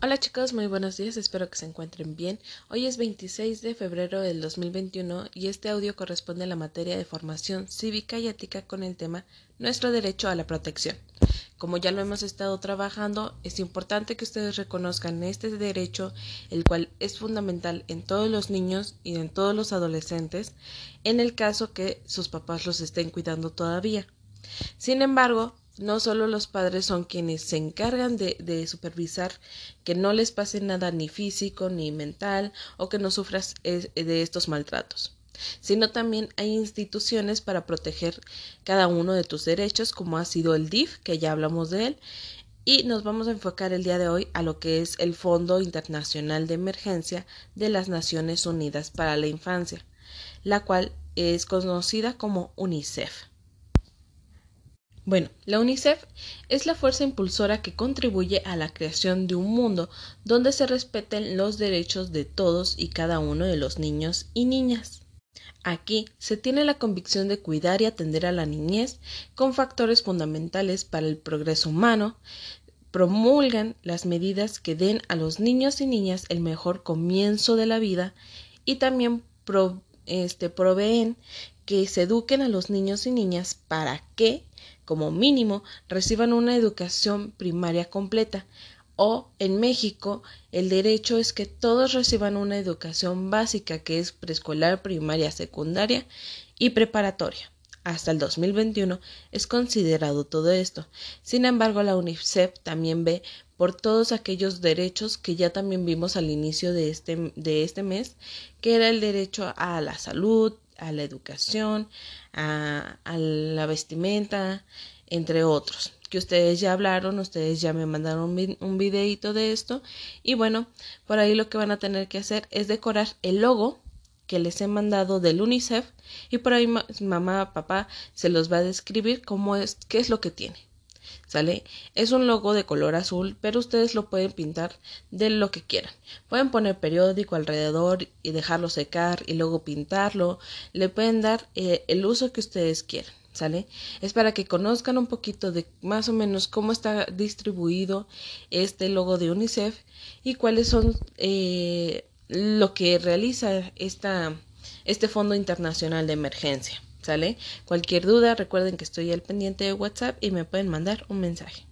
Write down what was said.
Hola chicos, muy buenos días, espero que se encuentren bien. Hoy es 26 de febrero del 2021 y este audio corresponde a la materia de formación cívica y ética con el tema Nuestro derecho a la protección. Como ya lo hemos estado trabajando, es importante que ustedes reconozcan este derecho, el cual es fundamental en todos los niños y en todos los adolescentes, en el caso que sus papás los estén cuidando todavía. Sin embargo, no solo los padres son quienes se encargan de, supervisar que no les pase nada ni físico ni mental o que no sufras de estos maltratos, sino también hay instituciones para proteger cada uno de tus derechos, como ha sido el DIF, que ya hablamos de él, y nos vamos a enfocar el día de hoy a lo que es el Fondo Internacional de Emergencia de las Naciones Unidas para la Infancia, la cual es conocida como UNICEF. Bueno, la UNICEF es la fuerza impulsora que contribuye a la creación de un mundo donde se respeten los derechos de todos y cada uno de los niños y niñas. Aquí se tiene la convicción de cuidar y atender a la niñez con factores fundamentales para el progreso humano, promulgan las medidas que den a los niños y niñas el mejor comienzo de la vida y también este, proveen que se eduquen a los niños y niñas para que como mínimo, reciban una educación primaria completa. O en México, el derecho es que todos reciban una educación básica que es preescolar, primaria, secundaria y preparatoria. Hasta el 2021 es considerado todo esto. Sin embargo, la UNICEF también ve por todos aquellos derechos que ya también vimos al inicio de este, de este mes, que era el derecho a la salud, a la educación, a, la vestimenta, entre otros que ustedes ya hablaron, ustedes ya me mandaron un, un videito de esto y bueno, por ahí lo que van a tener que hacer es decorar el logo que les he mandado del UNICEF y por ahí mamá, papá se los va a describir cómo es, qué es lo que tiene. ¿Sale? Es un logo de color azul, pero ustedes lo pueden pintar de lo que quieran. Pueden poner periódico alrededor y dejarlo secar y luego pintarlo. Le pueden dar eh, el uso que ustedes quieran. ¿Sale? Es para que conozcan un poquito de más o menos cómo está distribuido este logo de UNICEF y cuáles son eh, lo que realiza esta, este Fondo Internacional de Emergencia. ¿Sale? Cualquier duda, recuerden que estoy al pendiente de WhatsApp y me pueden mandar un mensaje.